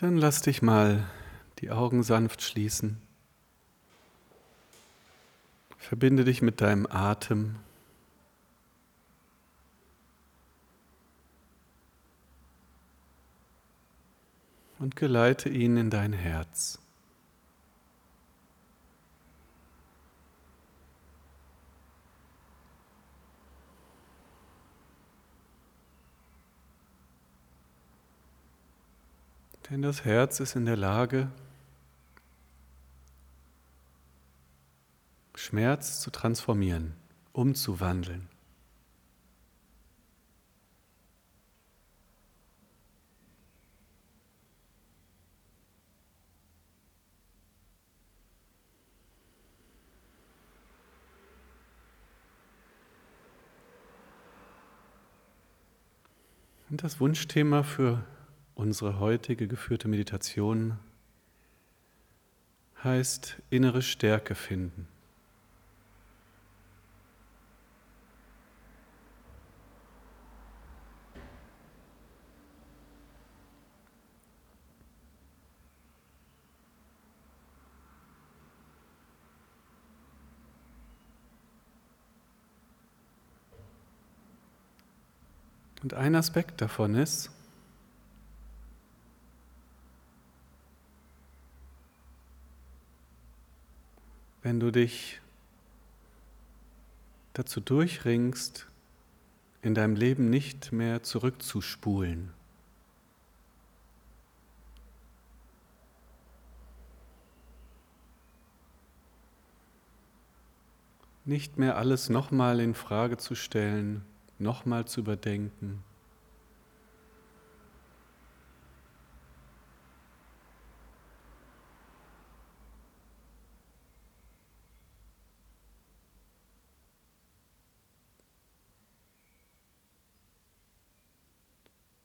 Dann lass dich mal die Augen sanft schließen. Verbinde dich mit deinem Atem. Und geleite ihn in dein Herz. Denn das Herz ist in der Lage, Schmerz zu transformieren, umzuwandeln. Und das Wunschthema für Unsere heutige geführte Meditation heißt innere Stärke finden. Und ein Aspekt davon ist, wenn du dich dazu durchringst, in deinem Leben nicht mehr zurückzuspulen. Nicht mehr alles nochmal in Frage zu stellen, nochmal zu überdenken.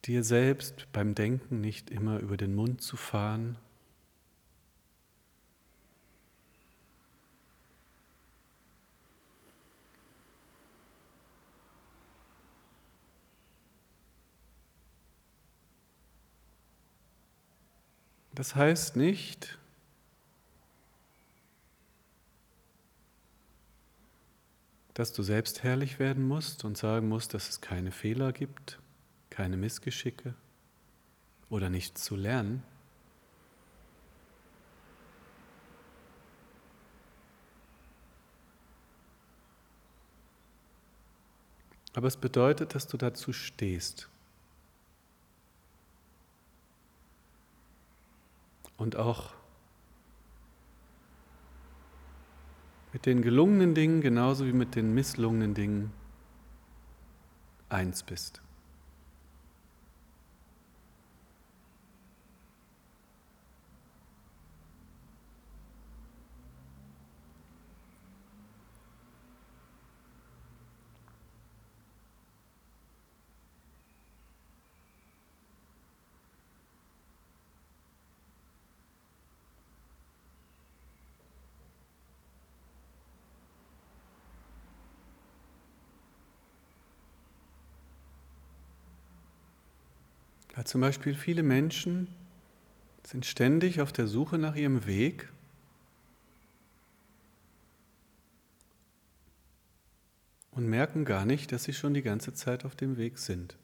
Dir selbst beim Denken nicht immer über den Mund zu fahren. Das heißt nicht, dass du selbst herrlich werden musst und sagen musst, dass es keine Fehler gibt keine Missgeschicke oder nichts zu lernen. Aber es bedeutet, dass du dazu stehst. Und auch mit den gelungenen Dingen genauso wie mit den misslungenen Dingen eins bist. Zum Beispiel viele Menschen sind ständig auf der Suche nach ihrem Weg. Und merken gar nicht, dass sie schon die ganze Zeit auf dem Weg sind.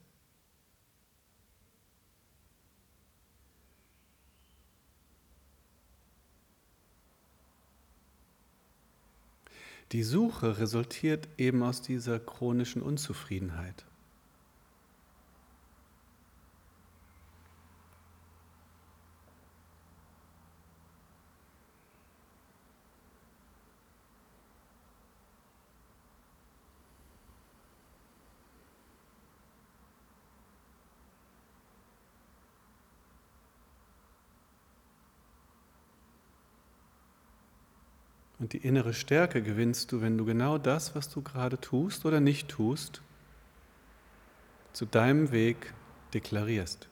Die Suche resultiert eben aus dieser chronischen Unzufriedenheit. Und die innere Stärke gewinnst du, wenn du genau das, was du gerade tust oder nicht tust, zu deinem Weg deklarierst.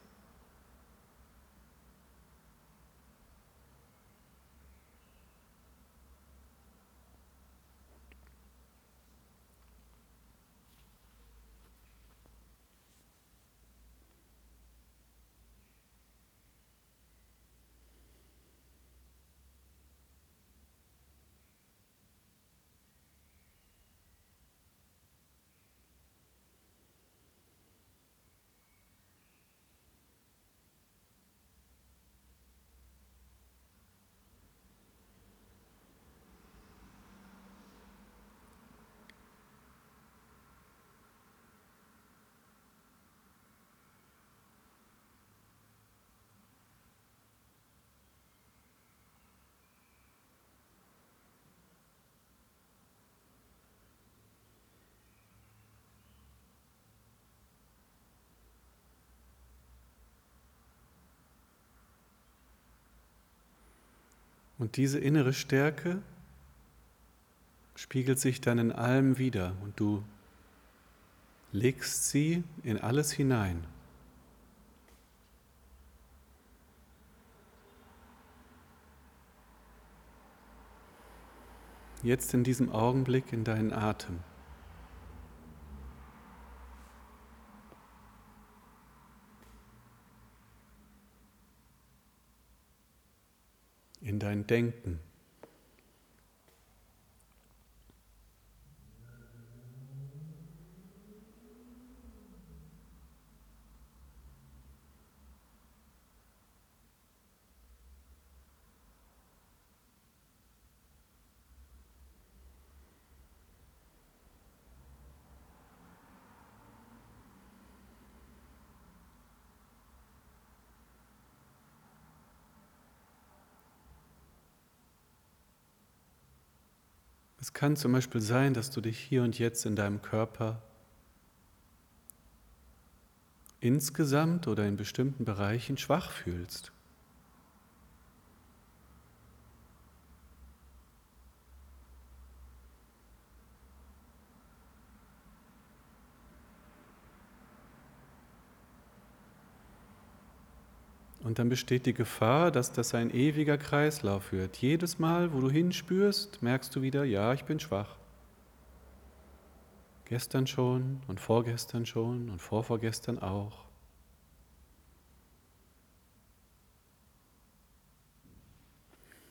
Und diese innere Stärke spiegelt sich dann in allem wieder und du legst sie in alles hinein. Jetzt in diesem Augenblick in deinen Atem. In dein Denken. Es kann zum Beispiel sein, dass du dich hier und jetzt in deinem Körper insgesamt oder in bestimmten Bereichen schwach fühlst. Und dann besteht die Gefahr, dass das ein ewiger Kreislauf wird. Jedes Mal, wo du hinspürst, merkst du wieder, ja, ich bin schwach. Gestern schon und vorgestern schon und vorvorgestern auch.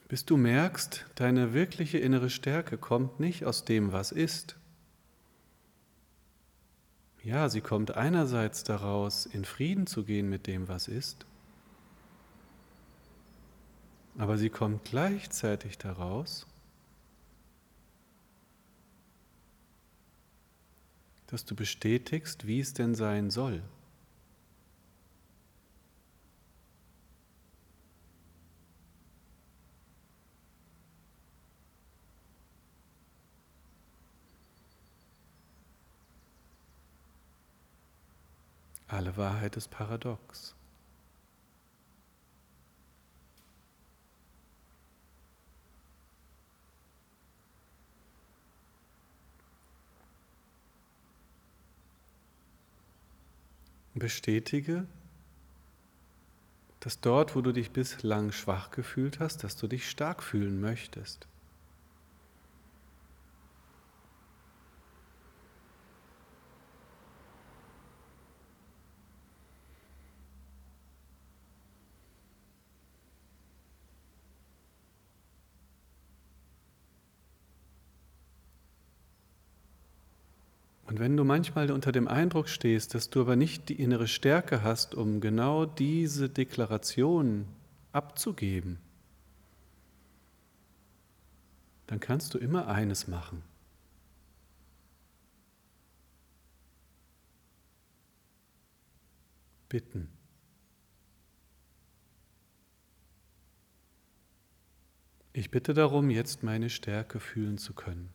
Bis du merkst, deine wirkliche innere Stärke kommt nicht aus dem, was ist. Ja, sie kommt einerseits daraus, in Frieden zu gehen mit dem, was ist, aber sie kommt gleichzeitig daraus, dass du bestätigst, wie es denn sein soll. Alle Wahrheit ist paradox. Bestätige, dass dort, wo du dich bislang schwach gefühlt hast, dass du dich stark fühlen möchtest. Und wenn du manchmal unter dem Eindruck stehst, dass du aber nicht die innere Stärke hast, um genau diese Deklaration abzugeben, dann kannst du immer eines machen. Bitten. Ich bitte darum, jetzt meine Stärke fühlen zu können.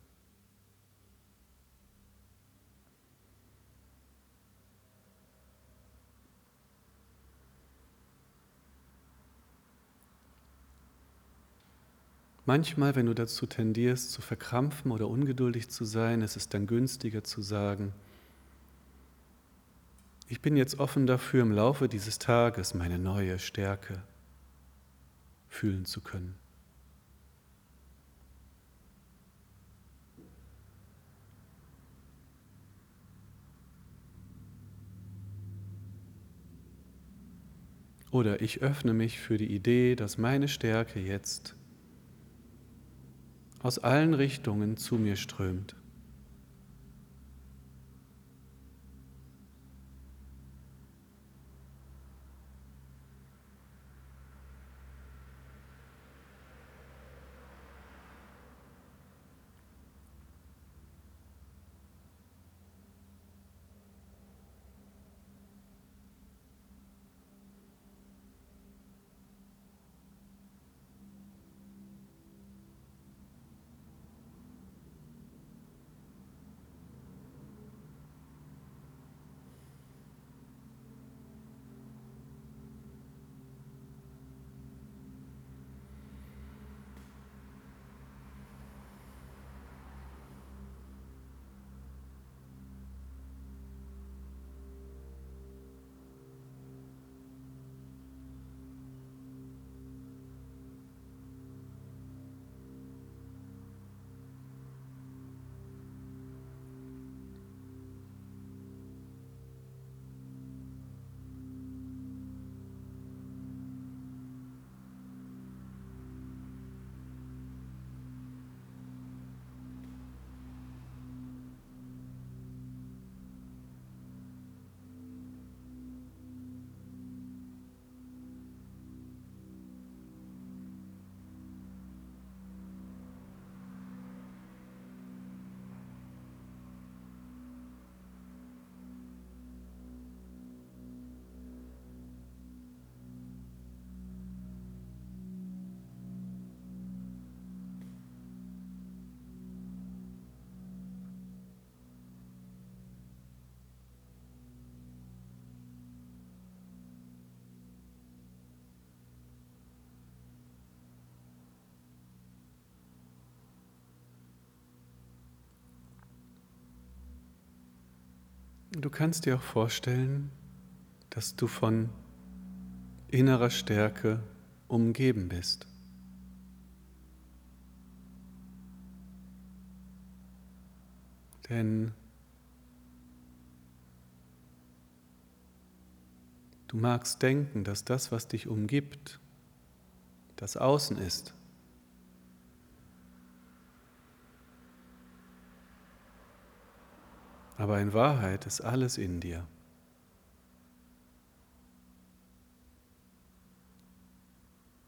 Manchmal, wenn du dazu tendierst, zu verkrampfen oder ungeduldig zu sein, ist es dann günstiger zu sagen, ich bin jetzt offen dafür, im Laufe dieses Tages meine neue Stärke fühlen zu können. Oder ich öffne mich für die Idee, dass meine Stärke jetzt aus allen Richtungen zu mir strömt. Du kannst dir auch vorstellen, dass du von innerer Stärke umgeben bist. Denn du magst denken, dass das, was dich umgibt, das Außen ist. Aber in Wahrheit ist alles in dir.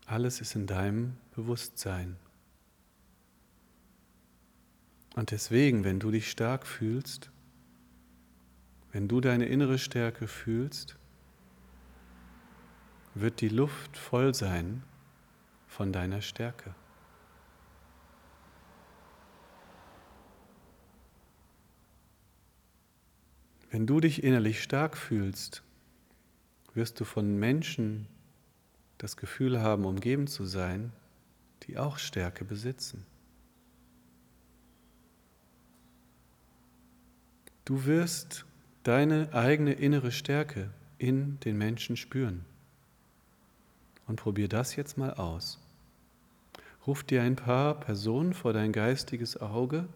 Alles ist in deinem Bewusstsein. Und deswegen, wenn du dich stark fühlst, wenn du deine innere Stärke fühlst, wird die Luft voll sein von deiner Stärke. Wenn du dich innerlich stark fühlst, wirst du von Menschen das Gefühl haben, umgeben zu sein, die auch Stärke besitzen. Du wirst deine eigene innere Stärke in den Menschen spüren. Und probier das jetzt mal aus. Ruf dir ein paar Personen vor dein geistiges Auge,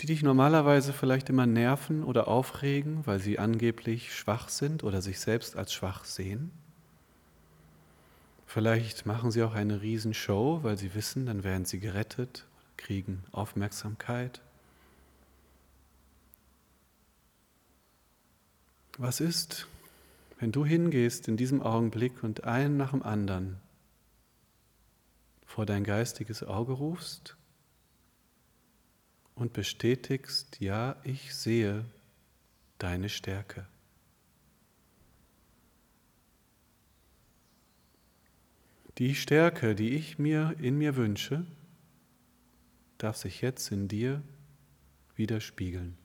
die dich normalerweise vielleicht immer nerven oder aufregen, weil sie angeblich schwach sind oder sich selbst als schwach sehen. Vielleicht machen sie auch eine Riesenshow, weil sie wissen, dann werden sie gerettet kriegen Aufmerksamkeit. Was ist, wenn du hingehst in diesem Augenblick und einen nach dem anderen vor dein geistiges Auge rufst und bestätigst, ja, ich sehe deine Stärke. Die Stärke, die ich mir in mir wünsche, darf sich jetzt in dir widerspiegeln.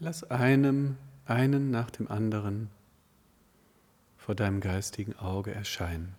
Lass einem, einen nach dem anderen vor deinem geistigen Auge erscheinen.